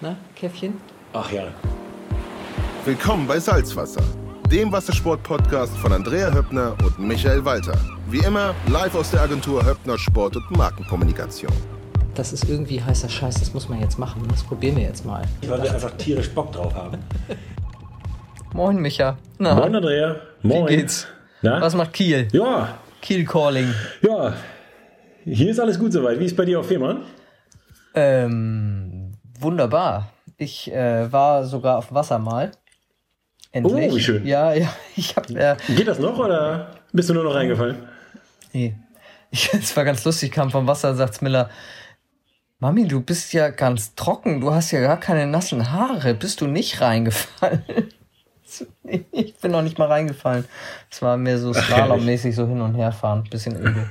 Na, Käffchen? Ach ja. Willkommen bei Salzwasser, dem Wassersport-Podcast von Andrea Höppner und Michael Walter. Wie immer live aus der Agentur Höppner Sport und Markenkommunikation. Das ist irgendwie heißer Scheiß, das muss man jetzt machen. Das probieren wir jetzt mal. Weil wir einfach tierisch Bock drauf haben. Moin, Micha. Na, Moin, Andrea. Moin. wie geht's? Na? Was macht Kiel? Ja, Kiel Calling. ja. Hier ist alles gut soweit. Wie ist bei dir auf Fehmarn? Ähm, wunderbar. Ich äh, war sogar auf dem Wasser mal. Endlich. Oh, wie schön. Ja, ja. Ich hab, äh, Geht das noch oder bist du nur noch reingefallen? nee. Es war ganz lustig, kam vom Wasser sagt Miller, Mami, du bist ja ganz trocken, du hast ja gar keine nassen Haare. Bist du nicht reingefallen? Ich bin noch nicht mal reingefallen. Es war mehr so slalommäßig so hin und her fahren. Bisschen öde.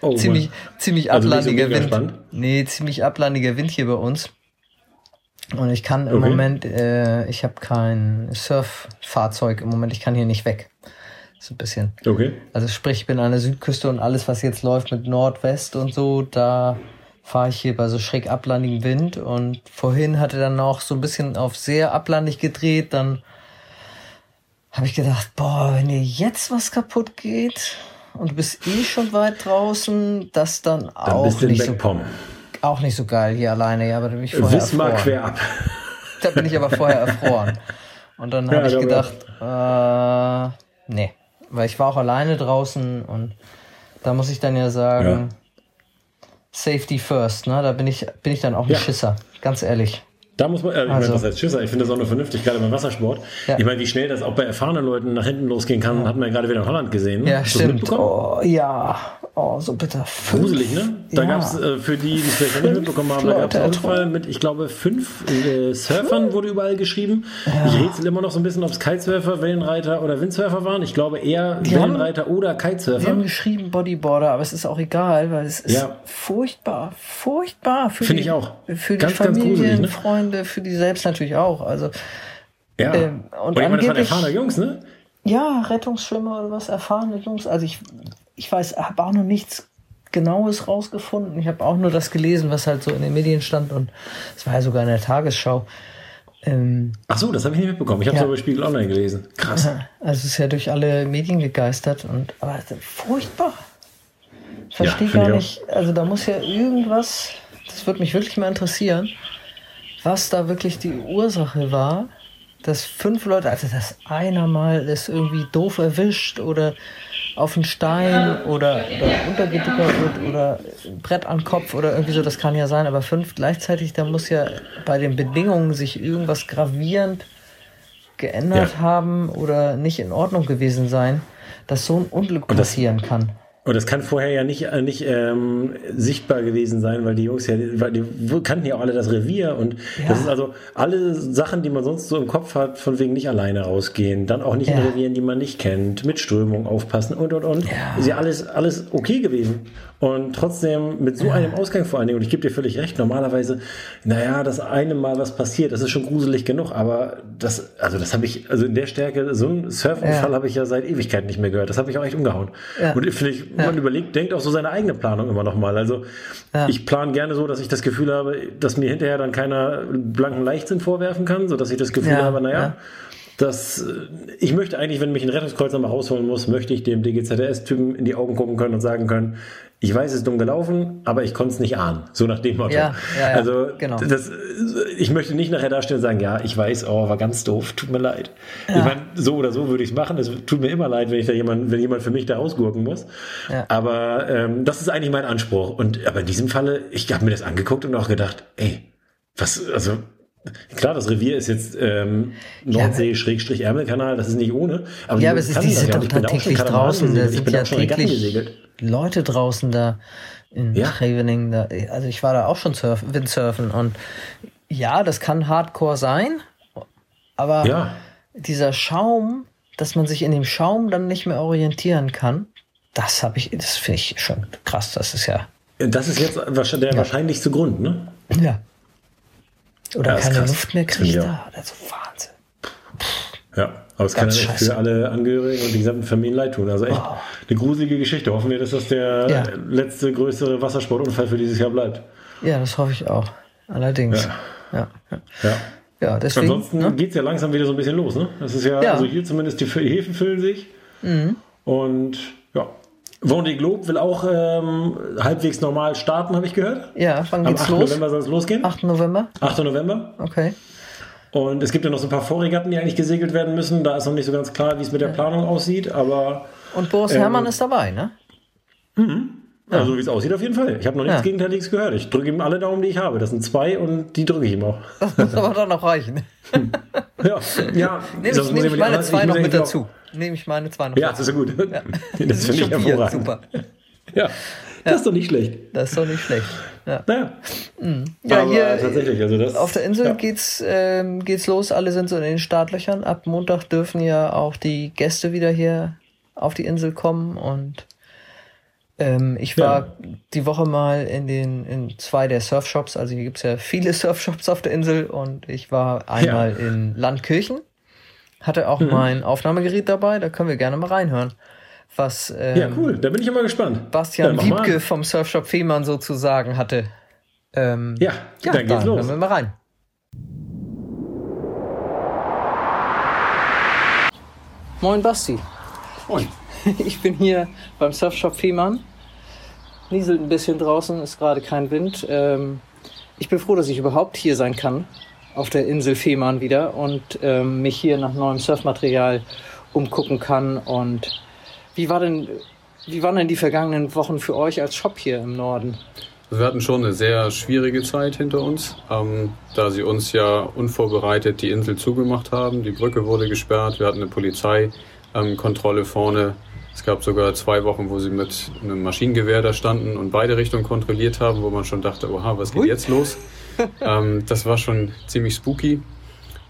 Oh, ziemlich, Mann. ziemlich Also so ablandiger mega Wind. spannend? Nee, ziemlich ablandiger Wind hier bei uns. Und ich kann im Okay. Moment, äh, ich habe kein Surffahrzeug im Moment, ich kann hier nicht weg. So ein bisschen. Okay. Also sprich, ich bin an der Südküste und alles, was jetzt läuft mit Nordwest und so, da fahre ich hier bei so schräg ablandigem Wind. Und vorhin hatte dann auch so ein bisschen auf sehr ablandig gedreht, dann habe ich gedacht, boah, wenn dir jetzt was kaputt geht und du bist eh schon weit draußen, das dann Dann auch bist du in nicht so Beckpom. Auch nicht so geil hier alleine, ja, aber da bin ich vorher Wismar erfroren. quer ab. Da bin ich aber vorher erfroren. Und dann Ja, habe ich gedacht, äh, nee, weil ich war auch alleine draußen und da muss ich dann ja sagen, Safety first, ne? Da bin ich, bin ich dann auch ein Ja. Schisser, ganz ehrlich. Da muss man, äh, ich Also- meine, was heißt Schisser? Ich finde das auch nur vernünftig, gerade beim Wassersport. Ja. Ich meine, wie schnell das auch bei erfahrenen Leuten nach hinten losgehen kann, hat man ja gerade wieder in Holland gesehen. Ja, Hast stimmt. Oh, ja, oh, so bitter. Fünf. Gruselig, ne? Da Ja. gab es äh, für die, die es vielleicht nicht mitbekommen haben, da gab es einen Unfall mit, ich glaube, fünf äh, Surfern wurde überall geschrieben. Ich rätsel immer noch so ein bisschen, ob es Kitesurfer, Wellenreiter oder Windsurfer waren. Ich glaube eher Die haben- Wellenreiter oder Wir haben Kitesurfer. geschrieben Bodyboarder, aber es ist auch egal, weil es ist Ja. furchtbar, furchtbar für Finde die, ich auch. für die Ganz, ganz Familien, gruselig, ne? Freunde, für die selbst natürlich auch. Also Ja. ähm, und und ich meine, das waren erfahrene Jungs, ne? Ja, Rettungsschwimmer oder was, erfahrene Jungs. Also ich, ich weiß, habe auch noch nichts Genaues rausgefunden. Ich habe auch nur das gelesen, was halt so in den Medien stand und es war ja sogar in der Tagesschau. Ähm, Ach so, das habe ich nicht mitbekommen. Ich habe es Ja. bei Spiegel Online gelesen. Krass. also es ist ja durch alle Medien gegeistert und aber furchtbar. Ich Ja, verstehe finde gar ich nicht. Also da muss ja irgendwas. Das würde mich wirklich mal interessieren, was da wirklich die Ursache war, dass fünf Leute, also dass einer mal ist irgendwie doof erwischt oder auf einen Stein oder, oder untergeduckert wird oder ein Brett an Kopf oder irgendwie so, das kann ja sein, aber fünf gleichzeitig, da muss ja bei den Bedingungen sich irgendwas gravierend geändert Ja. haben oder nicht in Ordnung gewesen sein, dass so ein Unglück passieren kann. Und das kann vorher ja nicht, äh, nicht ähm, sichtbar gewesen sein, weil die Jungs ja, weil die kannten ja auch alle das Revier und Ja. das ist also alle Sachen, die man sonst so im Kopf hat, von wegen nicht alleine rausgehen, dann auch nicht in Ja. Revieren, die man nicht kennt, mit Strömung aufpassen und und und. Ja. Ist ja alles, alles okay gewesen. Und trotzdem mit so einem Ausgang vor allen Dingen, und ich gebe dir völlig recht, normalerweise, naja, das eine Mal was passiert, das ist schon gruselig genug, aber das, also das habe ich, also in der Stärke, so einen Surfunfall Ja. habe ich ja seit Ewigkeiten nicht mehr gehört. Das hat mich auch echt umgehauen. Ja. Und finde ich, man überlegt, denkt auch so seine eigene Planung immer nochmal. Also Ja. ich plane gerne so, dass ich das Gefühl habe, dass mir hinterher dann keiner blanken Leichtsinn vorwerfen kann, so dass ich das Gefühl Ja, habe, naja, ja. dass äh, ich möchte eigentlich, wenn mich ein Rettungskreuzer mal rausholen muss, möchte ich dem DGZS-Typen in die Augen gucken können und sagen können, ich weiß, es ist dumm gelaufen, aber ich konnte es nicht ahnen. So nach dem Motto. Ja, ja, ja, also genau. das, ich möchte nicht nachher dastehen und sagen, ja, ich weiß, oh, war ganz doof, tut mir leid. Ich meine, so oder so würde ich es machen. Es tut mir immer leid, wenn ich da jemand, wenn jemand für mich da ausgurken muss. Ja. Aber ähm, das ist eigentlich mein Anspruch. Und aber in diesem Falle, ich habe mir das angeguckt und auch gedacht, ey, was, also Klar, das Revier ist jetzt ähm, Nordsee-Ärmelkanal, das ist nicht ohne. Aber Ja, aber es ist, die sind ja. doch da täglich draußen, da sind ja täglich. Leute draußen da in Ja. Trevening. Da, also ich war da auch schon surf, Windsurfen und ja, das kann Hardcore sein, aber Ja. dieser Schaum, dass man sich in dem Schaum dann nicht mehr orientieren kann, das habe ich, das finde ich schon krass. Das ist ja, Das ist jetzt wahrscheinlich der wahrscheinlichste Grund, ne? ja. Oder Ja, ist keine. Luft mehr Das kriegt da. Also Wahnsinn. Ja, aber es kann scheiße. für alle Angehörigen und die gesamten Familien leid tun. Also echt eine gruselige Geschichte. Hoffen wir, dass das der Ja. letzte größere Wassersportunfall für dieses Jahr bleibt. Ja, das hoffe ich auch. Allerdings. Ja. Ja, ja. Ja. ja deswegen. Ansonsten ne? geht es ja langsam wieder so ein bisschen los. Ne? Das ist ja, Ja. also hier zumindest die Häfen füllen sich. Und ja. Vendée Globe will auch ähm, halbwegs normal starten, habe ich gehört. Ja, wann Am geht's 8. los? November soll es losgehen. 8. November? 8. November. Okay. Und es gibt ja noch so ein paar Vorregatten, die eigentlich gesegelt werden müssen. Da ist noch nicht so ganz klar, wie es mit der Planung aussieht. Aber Und Boris Ähm, Herrmann ist dabei, ne? also, wie es aussieht, auf jeden Fall. Ich habe noch nichts Ja. Gegenteiliges gehört. Ich drücke ihm alle Daumen, die ich habe. Das sind zwei und die drücke ich ihm auch. Das muss aber dann noch reichen. Ja, ja. Nehme ich, nehm ich meine zwei noch mit dazu. Nehme ich meine zwei noch ja, das ist ja gut. Das sind finde ich hervorragend. Super. Ja, das ist doch nicht schlecht. Das ist doch nicht schlecht. Ja, Naja. ja aber hier tatsächlich, also das. auf der Insel ja. geht's, ähm, geht's los. Alle sind so in den Startlöchern. Ab Montag dürfen ja auch die Gäste wieder hier auf die Insel kommen und ähm, ich war die Woche mal in den in zwei der Surfshops. Also hier gibt's ja viele Surfshops auf der Insel und ich war einmal in Landkirchen, hatte auch mein Aufnahmegerät dabei. Da können wir gerne mal reinhören, was ähm, Ja, cool. Da bin ich immer gespannt. Bastian ja, Wiebke vom Surfshop Fehmarn sozusagen hatte. Ähm, Ja, ja, dann geht's da los. hören wir mal rein. Moin Basti, Moin. ich bin hier beim Surfshop Fehmarn. Nieselt ein bisschen draußen, ist gerade kein Wind. Ähm, ich bin froh, dass ich überhaupt hier sein kann, auf der Insel Fehmarn wieder und ähm, mich hier nach neuem Surfmaterial umgucken kann. Und wie war denn, wie waren denn die vergangenen Wochen für euch als Shop hier im Norden? Wir hatten schon eine sehr schwierige Zeit hinter uns, ähm, da sie uns ja unvorbereitet die Insel zugemacht haben. Die Brücke wurde gesperrt, wir hatten eine Polizeikontrolle vorne. Es gab sogar zwei Wochen, wo sie mit einem Maschinengewehr da standen und beide Richtungen kontrolliert haben, wo man schon dachte, oha, was geht Ui. jetzt los? Ähm, das war schon ziemlich spooky.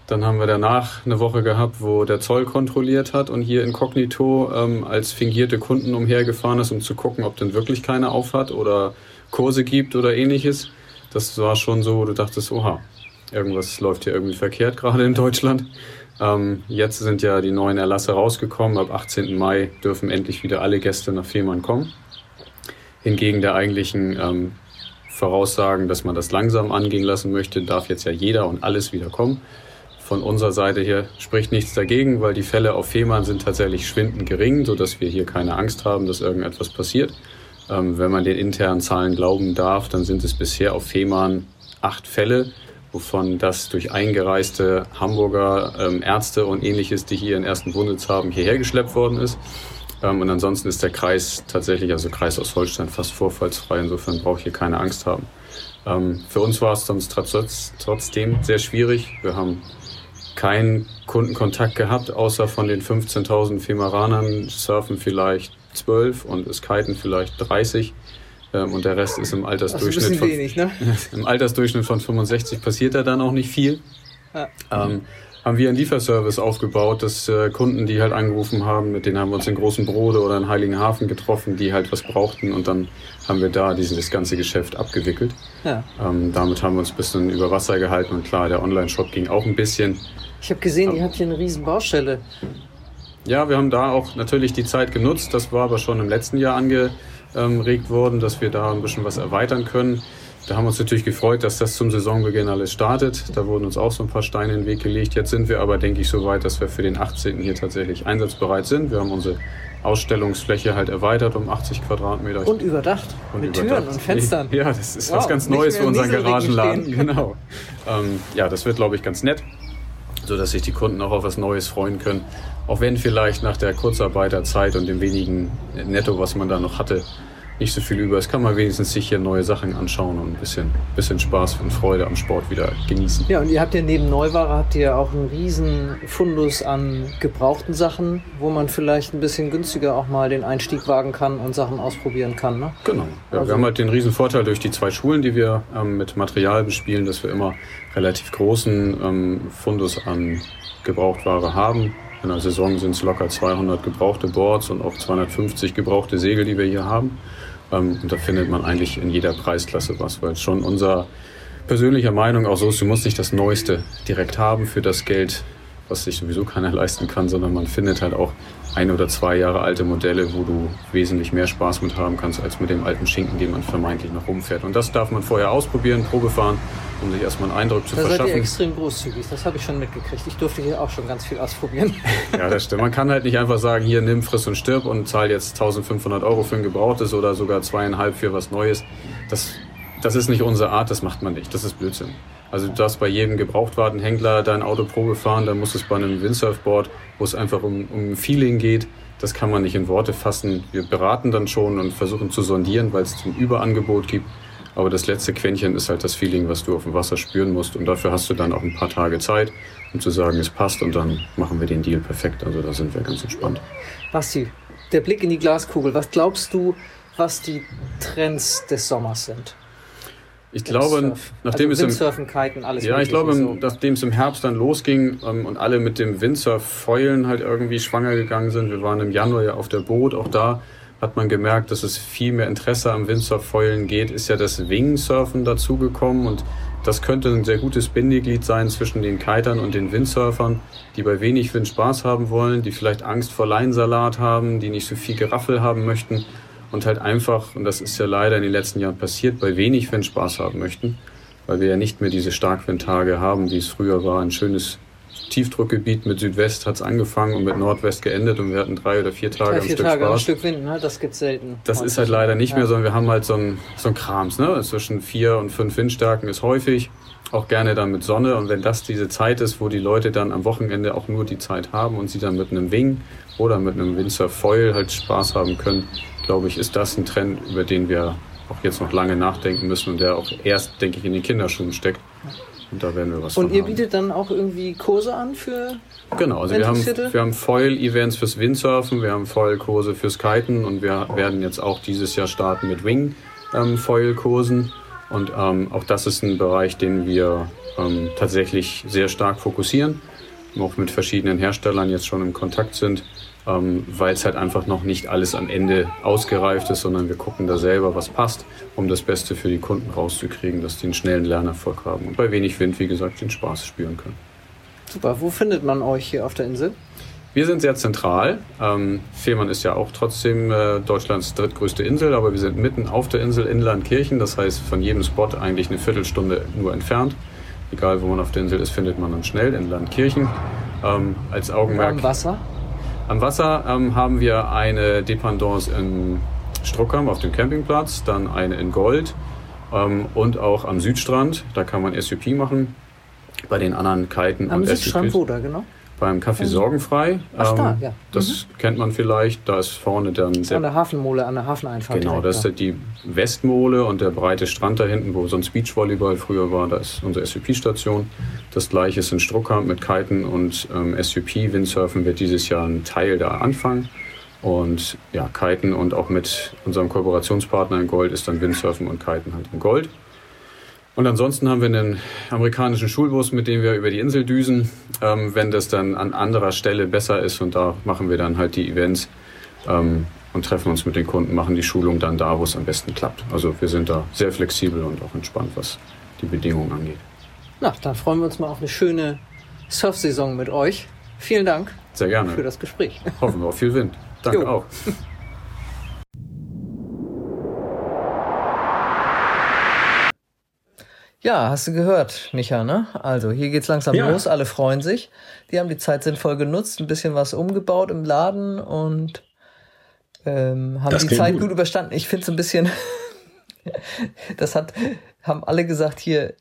Dann haben wir danach eine Woche gehabt, wo der Zoll kontrolliert hat und hier inkognito ähm, als fingierte Kunden umhergefahren ist, um zu gucken, ob denn wirklich keiner aufhat oder Kurse gibt oder ähnliches. Das war schon so, du dachtest, oha, irgendwas läuft hier irgendwie verkehrt gerade in Deutschland. Ähm, jetzt sind ja die neuen Erlasse rausgekommen. Ab 18. Mai dürfen endlich wieder alle Gäste nach Fehmarn kommen. Hingegen der eigentlichen ähm, Voraussagen, dass man das langsam angehen lassen möchte, darf jetzt ja jeder und alles wieder kommen. Von unserer Seite hier spricht nichts dagegen, weil die Fälle auf Fehmarn sind tatsächlich schwindend gering, sodass wir hier keine Angst haben, dass irgendetwas passiert. Ähm, wenn man den internen Zahlen glauben darf, dann sind es bisher auf Fehmarn acht Fälle, wovon das durch eingereiste Hamburger ähm, Ärzte und ähnliches, die hier einen ersten Wohnsitz haben, hierher geschleppt worden ist. Ähm, und ansonsten ist der Kreis tatsächlich, also Kreis aus Holstein, fast vorfallsfrei. Insofern braucht hier keine Angst haben. Ähm, für uns war es sonst trotz, trotzdem sehr schwierig. Wir haben keinen Kundenkontakt gehabt, außer von den 15.000 Femaranern surfen vielleicht 12 und es kiten vielleicht 30. Ähm, und der Rest ist im ist Altersdurchschnitt von, wenig, ne? im Altersdurchschnitt von 65 passiert da dann auch nicht viel. Ja. Ähm, haben wir einen Lieferservice aufgebaut, dass äh, Kunden, die halt angerufen haben, mit denen haben wir uns in Großen Brode oder in Heiligenhafen getroffen, die halt was brauchten und dann haben wir da dieses ganze Geschäft abgewickelt. Ja. Ähm, damit haben wir uns ein bisschen über Wasser gehalten und klar, der Online-Shop ging auch ein bisschen. Ich habe gesehen, ihr habt hier eine riesen Baustelle. Ja, wir haben da auch natürlich die Zeit genutzt. Das war aber schon im letzten Jahr angeregt worden, dass wir da ein bisschen was erweitern können. Da haben wir uns natürlich gefreut, dass das zum Saisonbeginn alles startet. Da wurden uns auch so ein paar Steine in den Weg gelegt. Jetzt sind wir aber, denke ich, so weit, dass wir für den 18. hier tatsächlich einsatzbereit sind. Wir haben unsere Ausstellungsfläche halt erweitert um 80 Quadratmeter. Und überdacht. Und mit überdacht. Türen und Fenstern. Ja, das ist Wow, was ganz Neues für unseren Garagenladen. Genau. Ähm, ja, das wird, glaube ich, ganz nett, so dass sich die Kunden auch auf was Neues freuen können. Auch wenn vielleicht nach der Kurzarbeiterzeit und dem wenigen Netto, was man da noch hatte, nicht so viel über ist, kann man wenigstens sich hier neue Sachen anschauen und ein bisschen, bisschen Spaß und Freude am Sport wieder genießen. Ja, und ihr habt ja neben Neuware habt ihr auch einen riesen Fundus an gebrauchten Sachen, wo man vielleicht ein bisschen günstiger auch mal den Einstieg wagen kann und Sachen ausprobieren kann. Ne? Genau. Ja, wir haben halt den riesen Vorteil durch die zwei Schulen, die wir ähm, mit Material bespielen, dass wir immer relativ großen ähm, Fundus an Gebrauchtware haben. In der Saison sind es locker 200 gebrauchte Boards und auch 250 gebrauchte Segel, die wir hier haben. Ähm, und da findet man eigentlich in jeder Preisklasse was, weil schon unser persönlicher Meinung auch so ist, du musst nicht das Neueste direkt haben für das Geld, was sich sowieso keiner leisten kann, sondern man findet halt auch ein oder zwei Jahre alte Modelle, wo du wesentlich mehr Spaß mit haben kannst, als mit dem alten Schinken, den man vermeintlich noch rumfährt. Und das darf man vorher ausprobieren, Probe fahren, um sich erstmal einen Eindruck zu da verschaffen. seid ihr extrem großzügig, das habe ich schon mitgekriegt. Ich durfte hier auch schon ganz viel ausprobieren. Ja, das stimmt. Man kann halt nicht einfach sagen, hier nimm, friss und stirb und zahl jetzt 1500 Euro für ein gebrauchtes oder sogar zweieinhalb für was Neues. Das, das ist nicht unsere Art, das macht man nicht. Das ist Blödsinn. Also du darfst bei jedem Gebrauchtwagenhändler dein Auto Probe fahren, dann muss es bei einem Windsurfboard, wo es einfach um, um Feeling geht, das kann man nicht in Worte fassen. Wir beraten dann schon und versuchen zu sondieren, weil es zum Überangebot gibt. Aber das letzte Quäntchen ist halt das Feeling, was du auf dem Wasser spüren musst. Und dafür hast du dann auch ein paar Tage Zeit, um zu sagen, es passt und dann machen wir den Deal perfekt. Also da sind wir ganz entspannt. Basti, der Blick in die Glaskugel. Was glaubst du, was die Trends des Sommers sind? Ich glaube, nachdem also es im, Kiten, alles ja, ich glaube, so. nachdem es im Herbst dann losging ähm, und alle mit dem Windsurf-Foilen halt irgendwie schwanger gegangen sind, wir waren im Januar ja auf der Boot, auch da hat man gemerkt, dass es viel mehr Interesse am Windsurf-Foilen geht, ist ja das Wingsurfen dazugekommen und das könnte ein sehr gutes Bindeglied sein zwischen den Kitern und den Windsurfern, die bei wenig Wind Spaß haben wollen, die vielleicht Angst vor Leinsalat haben, die nicht so viel Geraffel haben möchten und halt einfach, und das ist ja leider in den letzten Jahren passiert, bei wenig Wind Spaß haben möchten, weil wir ja nicht mehr diese Starkwindtage haben, wie es früher war. Ein schönes Tiefdruckgebiet mit Südwest hat es angefangen und mit Nordwest geendet und wir hatten drei oder vier Tage Drei, am vier Stück Tage am Spaß. Stück Wind, ne? das gibt's selten. Das ist halt leider nicht Ja. mehr, sondern wir haben halt so ein, so ein Krams. Ne? Zwischen vier und fünf Windstärken ist häufig, auch gerne dann mit Sonne. Und wenn das diese Zeit ist, wo die Leute dann am Wochenende auch nur die Zeit haben und sie dann mit einem Wing oder mit einem Windsurf Foil halt Spaß haben können, glaube ich, ist das ein Trend, über den wir auch jetzt noch lange nachdenken müssen und der auch erst, denke ich, in den Kinderschuhen steckt. Und da werden wir was Und ihr haben. bietet dann auch irgendwie Kurse an für. Genau, also wir haben, wir haben Foil-Events fürs Windsurfen, wir haben Foil-Kurse fürs Kiten und wir werden jetzt auch dieses Jahr starten mit Wing-Foil-Kursen. Und ähm, auch das ist ein Bereich, den wir ähm, tatsächlich sehr stark fokussieren, auch mit verschiedenen Herstellern jetzt schon im Kontakt sind, ähm, weil es halt einfach noch nicht alles am Ende ausgereift ist, sondern wir gucken da selber, was passt, um das Beste für die Kunden rauszukriegen, dass die einen schnellen Lernerfolg haben und bei wenig Wind, wie gesagt, den Spaß spüren können. Super, wo findet man euch hier auf der Insel? Wir sind sehr zentral. Ähm, Fehmarn ist ja auch trotzdem äh, Deutschlands drittgrößte Insel, aber wir sind mitten auf der Insel Inlandkirchen. Das heißt, von jedem Spot eigentlich eine Viertelstunde nur entfernt. Egal, wo man auf der Insel ist, findet man dann schnell Inlandkirchen. Ähm, als Augenmerk Am Wasser? Am Wasser ähm, haben wir eine Dependance in Struckheim auf dem Campingplatz, dann eine in Gold ähm, und auch am Südstrand. Da kann man SUP machen. Bei den anderen Kiten Am und Südstrand SUPs. wo da, genau? Beim Café Sorgenfrei. Ach, da, Ähm, ja. Das kennt man vielleicht. Da ist vorne dann An der, der Hafenmole, an der Hafeneinfahrt. genau, das ist da. die Westmole und der breite Strand da hinten, wo sonst Beachvolleyball früher war. Da ist unsere SUP-Station. Das gleiche ist in Struckkamp mit Kiten und ähm, SUP. Windsurfen wird dieses Jahr ein Teil da anfangen. Und ja, Kiten und auch mit unserem Kooperationspartner in Gold ist dann Windsurfen und Kiten halt in Gold. Und ansonsten haben wir einen amerikanischen Schulbus, mit dem wir über die Insel düsen, ähm, wenn das dann an anderer Stelle besser ist. Und da machen wir dann halt die Events ähm, und treffen uns mit den Kunden, machen die Schulung dann da, wo es am besten klappt. Also wir sind da sehr flexibel und auch entspannt, was die Bedingungen angeht. Na, dann freuen wir uns mal auf eine schöne Surfsaison mit euch. Vielen Dank Sehr für gerne. das Gespräch. Hoffen wir auf viel Wind. Danke Jo. auch. Ja, hast du gehört, Micha, ne? Also, hier geht's langsam Ja. los, alle freuen sich. Die haben die Zeit sinnvoll genutzt, ein bisschen was umgebaut im Laden und ähm, haben Das die Zeit gut. gut, überstanden. Ich finde es ein bisschen, das hat, haben alle gesagt hier,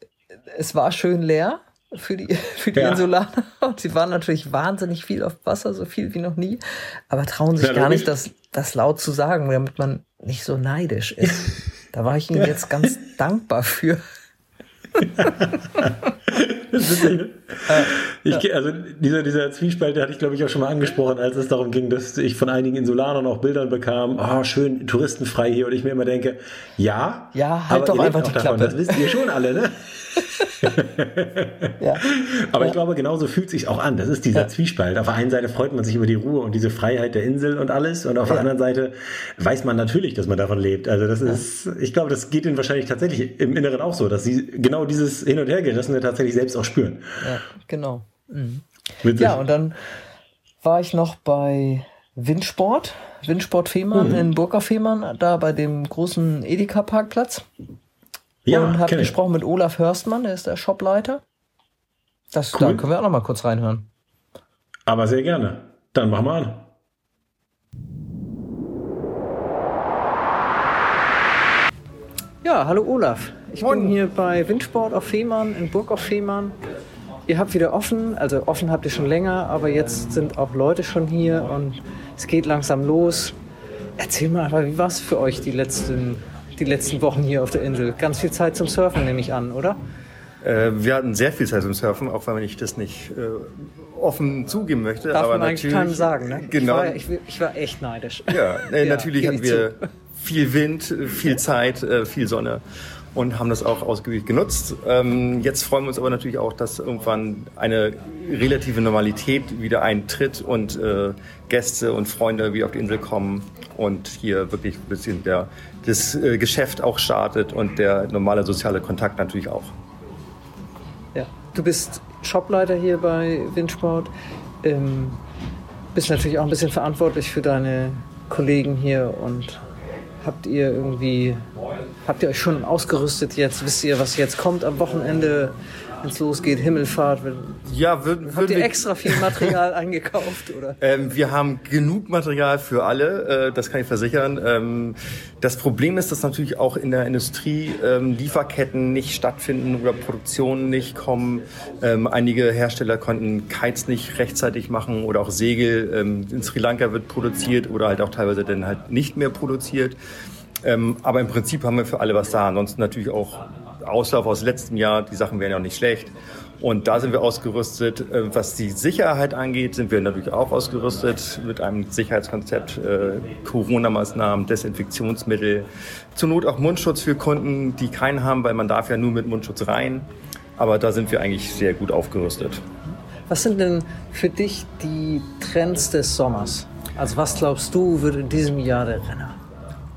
es war schön leer für die, für die Ja. Insulaner und sie waren natürlich wahnsinnig viel auf Wasser, so viel wie noch nie, aber trauen sich Ja, gar nicht, das, das laut zu sagen, damit man nicht so neidisch ist. Da war ich ihnen jetzt ganz dankbar für. Das ist ich, also dieser, dieser Zwiespalt, der hatte ich glaube ich auch schon mal angesprochen, als es darum ging, dass ich von einigen Insulanern auch Bildern bekam, oh schön, touristenfrei hier und ich mir immer denke, ja, Ja, halt doch einfach die davon, Klappe. Das wisst ihr schon alle, ne? Ja. Aber ich glaube, genauso fühlt sich auch an. Das ist dieser Zwiespalt. Auf der einen Seite freut man sich über die Ruhe und diese Freiheit der Insel und alles. Und auf der Ja. anderen Seite weiß man natürlich, dass man davon lebt. Also das ist, ich glaube, das geht ihnen wahrscheinlich tatsächlich im Inneren auch so, dass sie genau dieses Hin- und Hergerissene tatsächlich selbst auch spüren. Ja, genau. Mhm. Ja, und dann war ich noch bei Windsport, Windsport Fehmarn Mhm. in Burka Fehmarn, da bei dem großen Edeka-Parkplatz. Ja, und habe gesprochen mit Olaf Hörstmann, der ist der Shopleiter. Das Cool. da können wir auch noch mal kurz reinhören. Aber sehr gerne. Dann machen wir an. Ja, hallo Olaf. Ich bin hier bei Windsport auf Fehmarn, in Burg auf Fehmarn. Ihr habt wieder offen, also offen habt ihr schon länger, aber jetzt sind auch Leute schon hier und es geht langsam los. Erzähl mal wie war es für euch die letzten, die letzten Wochen hier auf der Insel? Ganz viel Zeit zum Surfen, nehme ich an, oder? Äh, wir hatten sehr viel Zeit zum Surfen, auch wenn ich das nicht äh, offen zugeben möchte. Darf aber man eigentlich natürlich, keinem sagen, ne? Genau. Ich war, ich, ich war echt neidisch. ja, äh, Ja, natürlich hatten wir viel Wind, viel Zeit, äh, viel Sonne und haben das auch ausgiebig genutzt. Ähm, jetzt freuen wir uns aber natürlich auch, dass irgendwann eine relative Normalität wieder eintritt und äh, Gäste und Freunde wieder auf die Insel kommen und hier wirklich ein bisschen der, das äh, Geschäft auch startet und der normale soziale Kontakt natürlich auch. Ja. Du bist Shopleiter hier bei Windsport. Ähm, bist natürlich auch ein bisschen verantwortlich für deine Kollegen hier und habt ihr irgendwie, habt ihr euch schon ausgerüstet jetzt? Wisst ihr, was jetzt kommt am Wochenende, wenn es losgeht, Himmelfahrt? Wenn, Ja, würden, habt würden ihr wir- extra viel Material eingekauft? Oder? Ähm, wir haben genug Material für alle, äh, das kann ich versichern. Ähm, das Problem ist, dass natürlich auch in der Industrie ähm, Lieferketten nicht stattfinden oder Produktionen nicht kommen. Ähm, einige Hersteller konnten Kites nicht rechtzeitig machen oder auch Segel. Ähm, in Sri Lanka wird produziert oder halt auch teilweise dann halt nicht mehr produziert. Ähm, aber im Prinzip haben wir für alle was da. Ansonsten natürlich auch Auslauf aus letztem Jahr. Die Sachen wären ja auch nicht schlecht. Und da sind wir ausgerüstet. Äh, Was die Sicherheit angeht, sind wir natürlich auch ausgerüstet mit einem Sicherheitskonzept, äh, Corona-Maßnahmen, Desinfektionsmittel, zur Not auch Mundschutz für Kunden, die keinen haben, weil man darf ja nur mit Mundschutz rein. Aber da sind wir eigentlich sehr gut aufgerüstet. Was sind denn für dich die Trends des Sommers? Also was glaubst du, wird in diesem Jahr der Renner?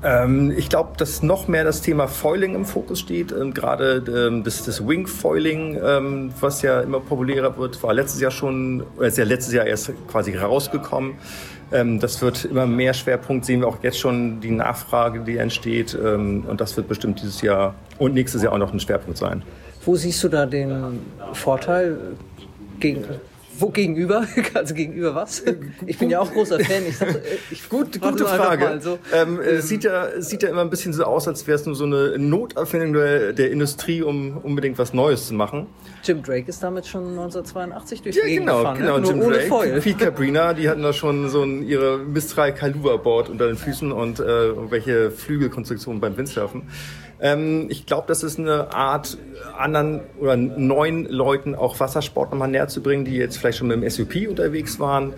Ähm, ich glaube, dass noch mehr das Thema Foiling im Fokus steht. Und gerade ähm, das, das Wing Foiling, ähm, was ja immer populärer wird, war letztes Jahr schon, oder ist ja letztes Jahr erst quasi rausgekommen. Ähm, das wird immer mehr Schwerpunkt, sehen wir auch jetzt schon die Nachfrage, die entsteht. Ähm, und das wird bestimmt dieses Jahr und nächstes Jahr auch noch ein Schwerpunkt sein. Wo siehst du da den Vorteil gegen, wo gegenüber? Also gegenüber was? Ich bin ja auch großer Fan. Ich sag, äh, ich Gut, gute Frage. mal so. ähm, äh, es sieht ja, es sieht ja immer ein bisschen so aus, als wäre es nur so eine Noterfindung der, der Industrie, um unbedingt was Neues zu machen. Jim Drake ist damit schon 1982 durch Ja, die Gegend genau, gefahren, genau. ne? Jim Drake, Foil. Pete Cabrina, die hatten da schon so ein, ihre Mistral Kaluva Board unter den Füßen und äh, irgendwelche Flügelkonstruktionen beim Windsurfen. Ähm, ich glaube, das ist eine Art, anderen oder neuen Leuten auch Wassersport nochmal näher zu bringen, die jetzt vielleicht schon mit dem SUP unterwegs waren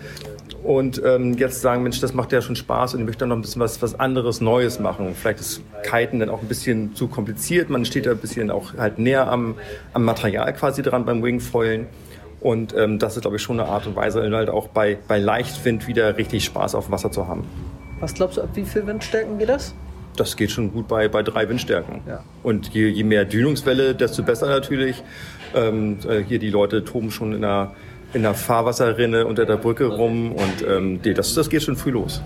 und ähm, jetzt sagen, Mensch, das macht ja schon Spaß und ich möchte dann noch ein bisschen was, was anderes, Neues machen. Vielleicht ist Kiten dann auch ein bisschen zu kompliziert. Man steht da ein bisschen auch halt näher am, am Material quasi dran beim Wingfoilen. Und ähm, das ist, glaube ich, schon eine Art und Weise, halt auch bei, bei Leichtwind wieder richtig Spaß auf dem Wasser zu haben. Was glaubst du, ab wie viel Windstärken geht das? Das geht schon gut bei, bei drei Windstärken. Ja. Und je, je mehr Dünungswelle, desto besser natürlich. Ähm, äh, hier die Leute toben schon in einer, in einer Fahrwasserrinne unter der Brücke rum und ähm, das, das geht schon früh los.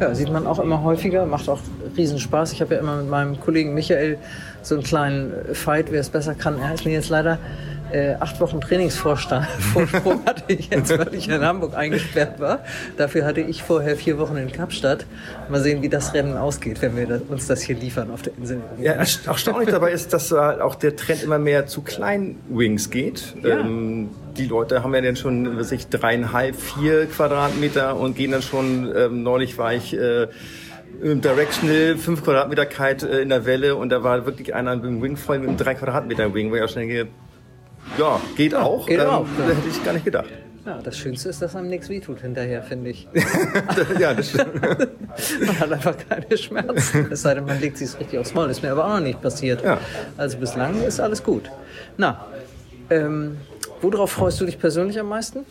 Ja, sieht man auch immer häufiger, macht auch riesen Spaß. Ich habe ja immer mit meinem Kollegen Michael so einen kleinen Fight, wer es besser kann. Er ist mir jetzt leider äh, acht Wochen Trainingsvorsprung hatte ich jetzt, weil ich in Hamburg eingesperrt war. Dafür hatte ich vorher vier Wochen in Kapstadt. Mal sehen, wie das Rennen ausgeht, wenn wir das, uns das hier liefern auf der Insel. Ja, erst- erstaunlich dabei ist, dass äh, auch der Trend immer mehr zu kleinen Wings geht. Ja. Ähm, die Leute haben ja dann schon, was ich, dreieinhalb, vier Quadratmeter und gehen dann schon, ähm, neulich war ich äh, im Directional, fünf Quadratmeter Kite äh, in der Welle und da war wirklich einer mit dem Wing voll mit einem drei Quadratmeter Wing, wo ich auch schon denke, ja, geht auch. geht auch, Da hätte ich gar nicht gedacht. Ja, das Schönste ist, dass einem nichts wehtut hinterher, finde ich. ja, das stimmt. Man hat einfach keine Schmerzen. Es sei denn, man legt sich richtig aufs Maul. Ist mir aber auch noch nicht passiert. Ja. Also bislang ist alles gut. Na, ähm, worauf freust du dich persönlich am meisten?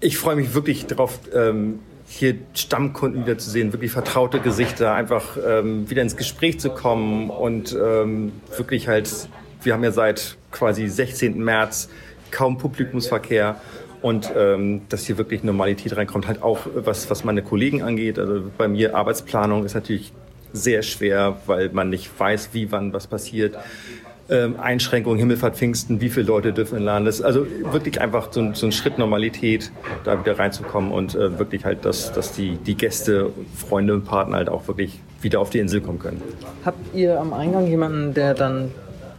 Ich freue mich wirklich darauf, ähm, hier Stammkunden wieder zu sehen, wirklich vertraute Gesichter, einfach ähm, wieder ins Gespräch zu kommen und ähm, wirklich halt, wir haben ja seit quasi 16. März kaum Publikumsverkehr und ähm, dass hier wirklich Normalität reinkommt. Halt auch was, was meine Kollegen angeht. Also bei mir Arbeitsplanung ist natürlich sehr schwer, weil man nicht weiß, wie, wann was passiert. Ähm, Einschränkungen, Himmelfahrt, Pfingsten, wie viele Leute dürfen in ist also wirklich einfach so ein, so ein Schritt Normalität, da wieder reinzukommen und äh, wirklich halt, dass, dass die, die Gäste, Freunde und Partner halt auch wirklich wieder auf die Insel kommen können. Habt ihr am Eingang jemanden, der dann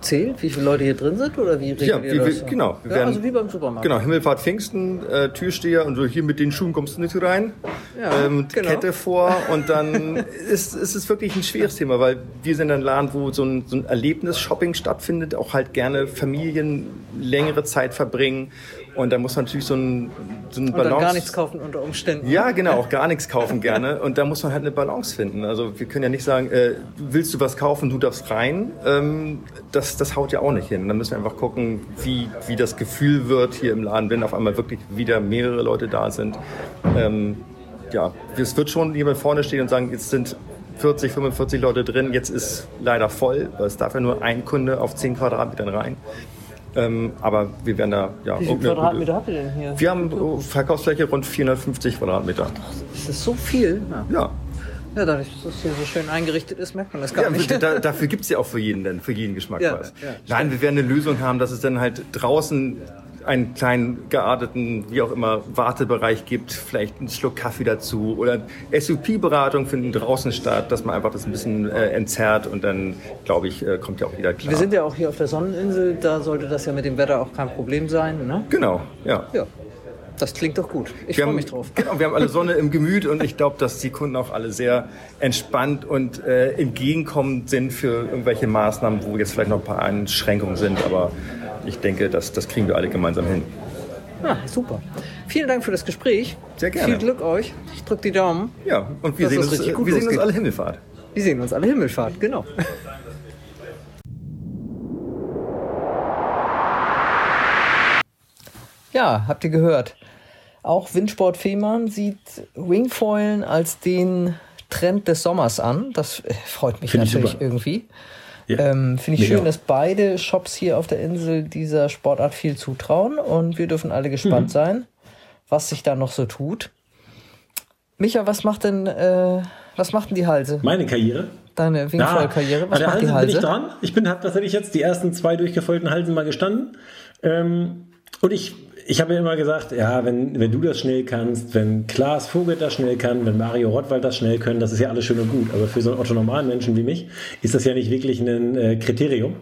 zählt, wie viele Leute hier drin sind oder wie regelt Ja, wie, das? wir, genau. Wir Ja, werden, also wie beim Supermarkt. Genau, Himmelfahrt Pfingsten, äh, Türsteher und so hier mit den Schuhen kommst du nicht rein. Ja, ähm, genau. Kette vor und dann ist, ist es wirklich ein schweres Thema, weil wir sind ein Laden, wo so ein, so ein Erlebnis-Shopping stattfindet, auch halt gerne Familien längere Zeit verbringen und da muss man natürlich so ein, so ein Und dann Balance... gar nichts kaufen unter Umständen. Ja, genau, auch gar nichts kaufen gerne. Und da muss man halt eine Balance finden. Also wir können ja nicht sagen, äh, willst du was kaufen, du darfst rein. Ähm, das, das haut ja auch nicht hin. Da müssen wir einfach gucken, wie, wie das Gefühl wird hier im Laden, wenn auf einmal wirklich wieder mehrere Leute da sind. Ähm, ja, es wird schon jemand vorne stehen und sagen, jetzt sind 40, 45 Leute drin, jetzt ist leider voll, weil es darf ja nur ein Kunde auf 10 Quadratmetern rein. Ähm, aber wir werden da, ja, Wie viele Quadratmeter habt ihr denn hier? wir haben oh, Verkaufsfläche rund 450 Quadratmeter. Ist das so viel? Ja. Ja. Ja, dadurch, dass das hier so schön eingerichtet ist, merkt man das gar Ja, nicht. da, dafür gibt's ja auch für jeden, denn, für jeden Geschmack Ja, was. ja, Nein, wir werden eine Lösung haben, dass es dann halt draußen einen kleinen gearteten, wie auch immer, Wartebereich gibt, vielleicht einen Schluck Kaffee dazu oder SUP-Beratung finden draußen statt, dass man einfach das ein bisschen äh, entzerrt und dann, glaube ich, äh, kommt ja auch jeder klar. Wir sind ja auch hier auf der Sonneninsel, da sollte das ja mit dem Wetter auch kein Problem sein. Ne? genau, ja. Ja, das klingt doch gut. Ich freue mich drauf. Genau, wir haben alle Sonne im Gemüt und ich glaube, dass die Kunden auch alle sehr entspannt und äh, entgegenkommend sind für irgendwelche Maßnahmen, wo jetzt vielleicht noch ein paar Einschränkungen sind. Aber ich denke, das, das kriegen wir alle gemeinsam hin. Ah, super. Vielen Dank für das Gespräch. Sehr gerne. Viel Glück euch. Ich drücke die Daumen. Ja, und wir sehen uns, richtig gut wir sehen uns alle Himmelfahrt. Wir sehen uns alle Himmelfahrt, genau. Ja, habt ihr gehört. Auch Windsport Fehmarn sieht Wingfoilen als den Trend des Sommers an. Das äh, freut mich Finde ich natürlich irgendwie. Ja. Ähm, Finde ich Mich schön, dass beide Shops hier auf der Insel dieser Sportart viel zutrauen und wir dürfen alle Mhm. gespannt sein, was sich da noch so tut. Micha, was macht denn, äh, was macht denn die Halse? Meine Karriere. Deine Wingfoil-Karriere? an Was der macht die Halse bin ich dran. Ich bin, habe tatsächlich jetzt die ersten zwei durchgefolgten Halsen mal gestanden. Ähm, und ich, ich habe ja immer gesagt, ja, wenn, wenn du das schnell kannst, wenn Klaas Vogel das schnell kann, wenn Mario Rottwald das schnell können, das ist ja alles schön und gut. Aber für so einen autonomalen Menschen wie mich ist das ja nicht wirklich ein äh, Kriterium.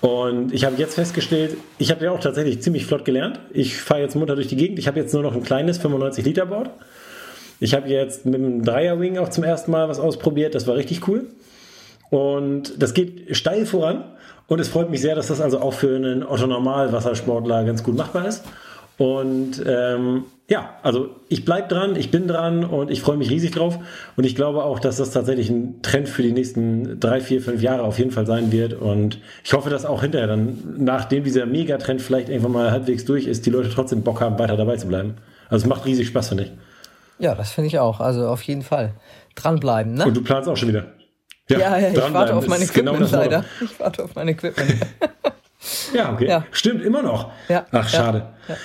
Und ich habe jetzt festgestellt, ich habe ja auch tatsächlich ziemlich flott gelernt. Ich fahre jetzt munter durch die Gegend. Ich habe jetzt nur noch ein kleines 95 Liter Board. Ich habe jetzt mit dem Dreierwing auch zum ersten Mal was ausprobiert. Das war richtig cool. Und das geht steil voran. Und es freut mich sehr, dass das also auch für einen Otto-Normal-Wassersportler ganz gut machbar ist. Und ähm, ja, also ich bleib dran, ich bin dran und ich freue mich riesig drauf. Und ich glaube auch, dass das tatsächlich ein Trend für die nächsten drei, vier, fünf Jahre auf jeden Fall sein wird. Und ich hoffe, dass auch hinterher dann, nachdem dieser Megatrend vielleicht irgendwann mal halbwegs durch ist, die Leute trotzdem Bock haben, weiter dabei zu bleiben. Also es macht riesig Spaß, finde ich. Ja, das finde ich auch. Also auf jeden Fall. Dranbleiben, ne? Und du planst auch schon wieder. ja, ja, ich dranbleiben warte auf mein genau Equipment Motto. leider. Ich warte auf mein Equipment. Ja, okay. Ja. Stimmt, immer noch. Ja, Ach, ja, schade. ja.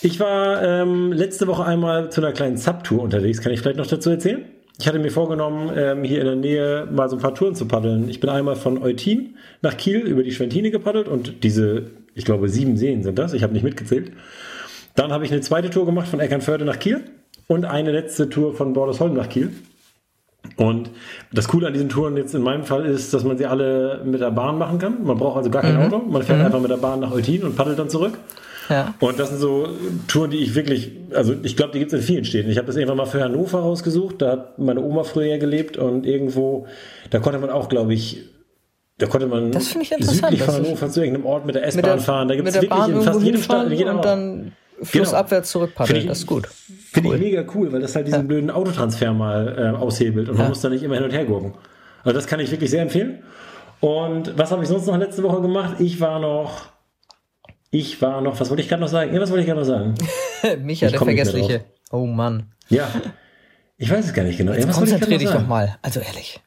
Ich war ähm, letzte Woche einmal zu einer kleinen Subtour unterwegs. Kann ich vielleicht noch dazu erzählen? Ich hatte mir vorgenommen, ähm, hier in der Nähe mal so ein paar Touren zu paddeln. Ich bin einmal von Eutin nach Kiel über die Schwentine gepaddelt und diese, ich glaube, sieben Seen sind das. Ich habe nicht mitgezählt. Dann habe ich eine zweite Tour gemacht von Eckernförde nach Kiel und eine letzte Tour von Bordesholm nach Kiel. Und das Coole an diesen Touren jetzt in meinem Fall ist, dass man sie alle mit der Bahn machen kann. Man braucht also gar kein Auto. Man fährt einfach mit der Bahn nach Eutin und paddelt dann zurück. Ja. Und das sind so Touren, die ich wirklich, also ich glaube, die gibt es in vielen Städten. Ich habe das irgendwann mal für Hannover rausgesucht. Da hat meine Oma früher gelebt und irgendwo, da konnte man auch, glaube ich, da konnte man Das ich südlich von Hannover zu irgendeinem Ort mit der S-Bahn fahren. Da gibt es wirklich Bahn in fast jedem Stadt, in und dann flussabwärts zurückpaddeln. Finde ich- Das ist gut. Finde ich mega cool, weil das halt diesen blöden Autotransfer mal äh, aushebelt und man Ja. muss da nicht immer hin und her gucken. Also das kann ich wirklich sehr empfehlen. Und was habe ich sonst noch letzte Woche gemacht? Ich war noch, ich war noch, was wollte ich gerade noch sagen? Ja, was wollte ich gerade noch sagen? Micha, Ich der Vergessliche. Oh Mann. Ja, ich weiß es gar nicht genau. Ja, Jetzt was wollte ich konzentrier gerade dich doch mal. Also ehrlich.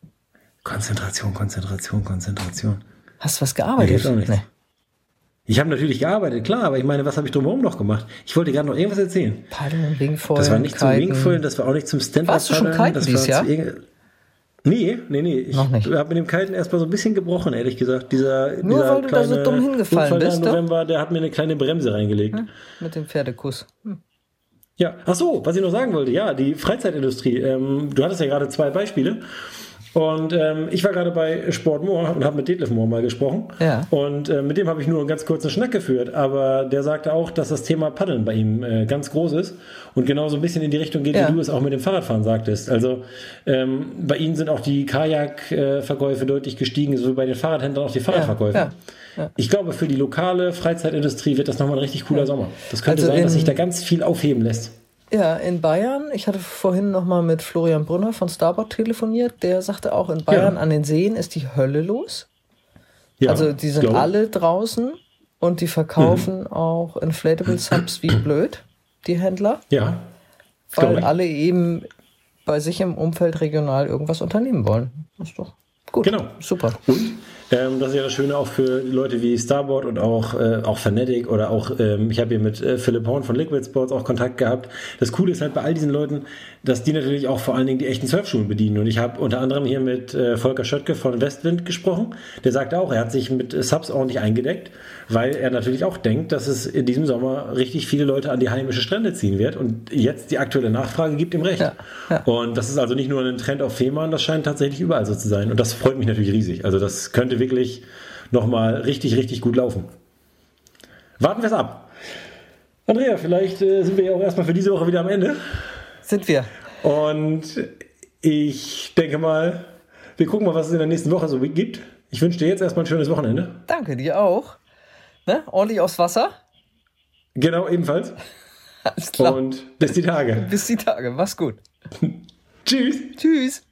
Konzentration, Konzentration, Konzentration. Hast du was Nee, gearbeitet? auch nichts. Ich habe natürlich gearbeitet, klar, aber ich meine, was habe ich drumherum noch gemacht? Ich wollte gerade noch irgendwas erzählen. Paddeln, Ringfeuer, Das war nicht zum Kiten. Wingfoilen, das war auch nicht zum stand Warst du schon kiten dieses Jahr? Nee, nee, nee. Ich Noch nicht. habe mit dem Kiten erstmal so ein bisschen gebrochen, ehrlich gesagt. Dieser, Nur dieser weil du da so dumm hingefallen Unfall bist? November, der hat mir eine kleine Bremse reingelegt. Mit dem Pferdekuss. Hm. Ja, ach so, was ich noch sagen wollte, ja, die Freizeitindustrie. Ähm, du hattest ja gerade zwei Beispiele. Und ähm, ich war gerade bei Sport Moor und habe mit Detlef Moor mal gesprochen. Ja. Und äh, mit dem habe ich nur einen ganz kurzen Schnack geführt. Aber der sagte auch, dass das Thema Paddeln bei ihm äh, ganz groß ist und genau so ein bisschen in die Richtung geht, Ja. wie du es auch mit dem Fahrradfahren sagtest. Also ähm, bei ihnen sind auch die Kajakverkäufe deutlich gestiegen, so wie bei den Fahrradhändlern auch die Fahrradverkäufe. ja. Ich glaube, für die lokale Freizeitindustrie wird das nochmal ein richtig cooler Sommer. Das könnte Also sein, dass sich da ganz viel aufheben lässt. Ja, in Bayern, ich hatte vorhin noch mal mit Florian Brunner von Starbuck telefoniert, der sagte auch, in Bayern Ja. an den Seen ist die Hölle los. Ja, also die sind alle draußen und die verkaufen Mhm. auch Inflatable Subs wie blöd, die Händler, Ja. weil ich. alle eben bei sich im Umfeld regional irgendwas unternehmen wollen. Das ist doch gut. Genau. Super. Und ähm, das ist ja das Schöne auch für Leute wie Starboard und auch, äh, auch Fanatic oder auch, ähm, ich habe hier mit äh, Philipp Horn von Liquid Sports auch Kontakt gehabt. Das Coole ist halt bei all diesen Leuten, dass die natürlich auch vor allen Dingen die echten Surfschulen bedienen. Und ich habe unter anderem hier mit äh, Volker Schöttke von Westwind gesprochen. Der sagte auch, er hat sich mit äh, Subs ordentlich eingedeckt, weil er natürlich auch denkt, dass es in diesem Sommer richtig viele Leute an die heimische Strände ziehen wird. Und jetzt die aktuelle Nachfrage gibt ihm recht. Ja, ja. Und das ist also nicht nur ein Trend auf Fehmarn, das scheint tatsächlich überall so zu sein. Und das freut mich natürlich riesig. Also das könnte wirklich nochmal richtig, richtig gut laufen. Warten wir es ab. Andrea, vielleicht äh, sind wir ja auch erstmal für diese Woche wieder am Ende. Sind wir. Und ich denke mal, wir gucken mal, was es in der nächsten Woche so gibt. Ich wünsche dir jetzt erstmal ein schönes Wochenende. Danke dir auch. Ne? Ordentlich aufs Wasser. Genau, ebenfalls. Alles klar. Und bis die Tage. Bis die Tage. Mach's gut. Tschüss. Tschüss.